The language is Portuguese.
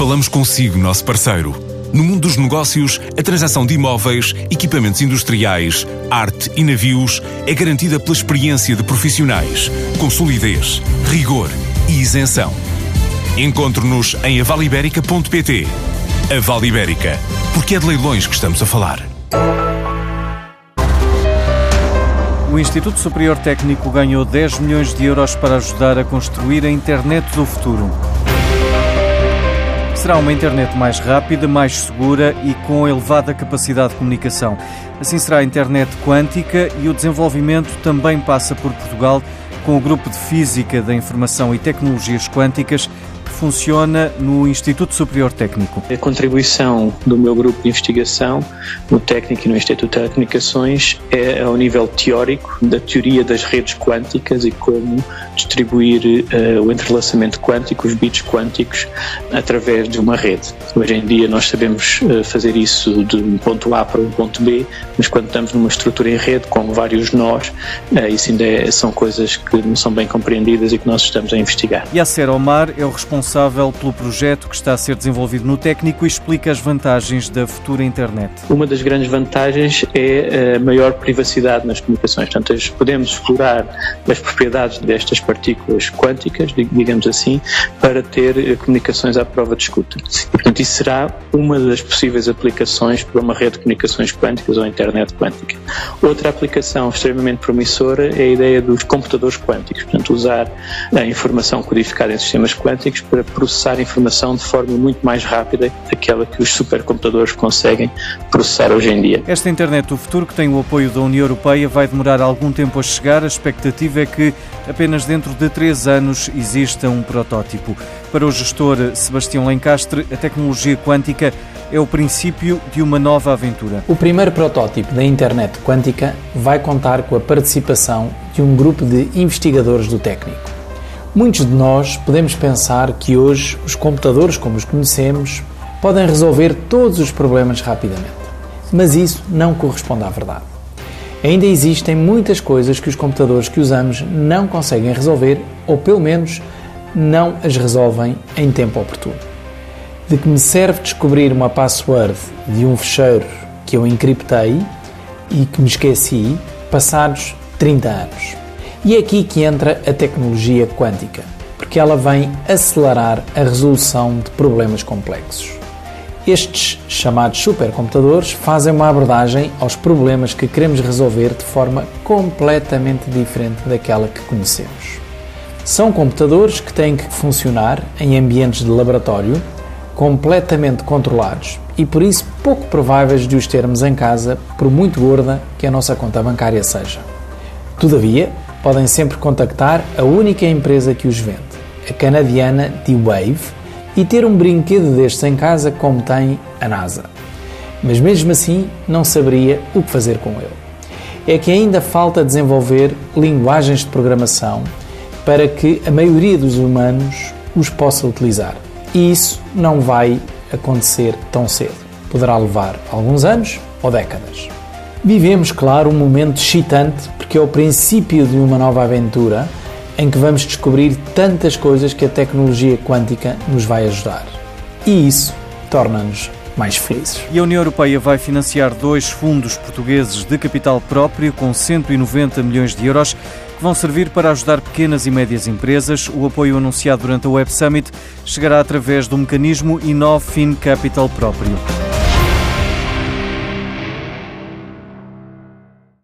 Falamos consigo, nosso parceiro. No mundo dos negócios, a transação de imóveis, equipamentos industriais, arte e navios é garantida pela experiência de profissionais, com solidez, rigor e isenção. Encontre-nos em avaliberica.pt. A Vale Ibérica, porque é de leilões que estamos a falar. O Instituto Superior Técnico ganhou 10 milhões de euros para ajudar a construir a internet do futuro. Será uma internet mais rápida, mais segura e com elevada capacidade de comunicação. Assim será a internet quântica e o desenvolvimento também passa por Portugal com o Grupo de Física da Informação e Tecnologias Quânticas funciona no Instituto Superior Técnico? A contribuição do meu grupo de investigação no técnico e no Instituto de Telecomunicações é ao nível teórico da teoria das redes quânticas e como distribuir uh, o entrelaçamento quântico, os bits quânticos, através de uma rede. Hoje em dia nós sabemos uh, fazer isso de um ponto A para um ponto B, mas quando estamos numa estrutura em rede com vários nós, uh, isso ainda é, são coisas que não são bem compreendidas e que nós estamos a investigar. Yasser Omar é o responsável pelo projeto que está a ser desenvolvido no técnico e explica as vantagens da futura internet. Uma das grandes vantagens é a maior privacidade nas comunicações. Portanto, podemos explorar as propriedades destas partículas quânticas, digamos assim, para ter eh, comunicações à prova de escuta. Isso será uma das possíveis aplicações para uma rede de comunicações quânticas ou internet quântica. Outra aplicação extremamente promissora é a ideia dos computadores quânticos, portanto, usar a informação codificada em sistemas quânticos para processar informação de forma muito mais rápida daquela que os supercomputadores conseguem processar hoje em dia. Esta internet do futuro, que tem o apoio da União Europeia, vai demorar algum tempo a chegar. A expectativa é que apenas dentro de três anos exista um protótipo. Para o gestor Sebastião Lencastre, a tecnologia quântica é o princípio de uma nova aventura. O primeiro protótipo da internet quântica vai contar com a participação de um grupo de investigadores do técnico. Muitos de nós podemos pensar que hoje os computadores como os conhecemos podem resolver todos os problemas rapidamente. Mas isso não corresponde à verdade. Ainda existem muitas coisas que os computadores que usamos não conseguem resolver ou, pelo menos, não as resolvem em tempo oportuno. De que me serve descobrir uma password de um fecheiro que eu encriptei e que me esqueci passados 30 anos. E é aqui que entra a tecnologia quântica, porque ela vem acelerar a resolução de problemas complexos. Estes chamados supercomputadores fazem uma abordagem aos problemas que queremos resolver de forma completamente diferente daquela que conhecemos. São computadores que têm que funcionar em ambientes de laboratório, completamente controlados e por isso pouco prováveis de os termos em casa, por muito gorda que a nossa conta bancária seja. Todavia, podem sempre contactar a única empresa que os vende, a canadiana D-Wave e ter um brinquedo destes em casa como tem a NASA. Mas mesmo assim não saberia o que fazer com ele. É que ainda falta desenvolver linguagens de programação para que a maioria dos humanos os possa utilizar. E isso não vai acontecer tão cedo. Poderá levar alguns anos ou décadas. Vivemos, claro, um momento excitante porque é o princípio de uma nova aventura em que vamos descobrir tantas coisas que a tecnologia quântica nos vai ajudar. E isso torna-nos mais felizes. E a União Europeia vai financiar dois fundos portugueses de capital próprio com 190 milhões de euros que vão servir para ajudar pequenas e médias empresas. O apoio anunciado durante a Web Summit chegará através do mecanismo Innovfin Capital próprio.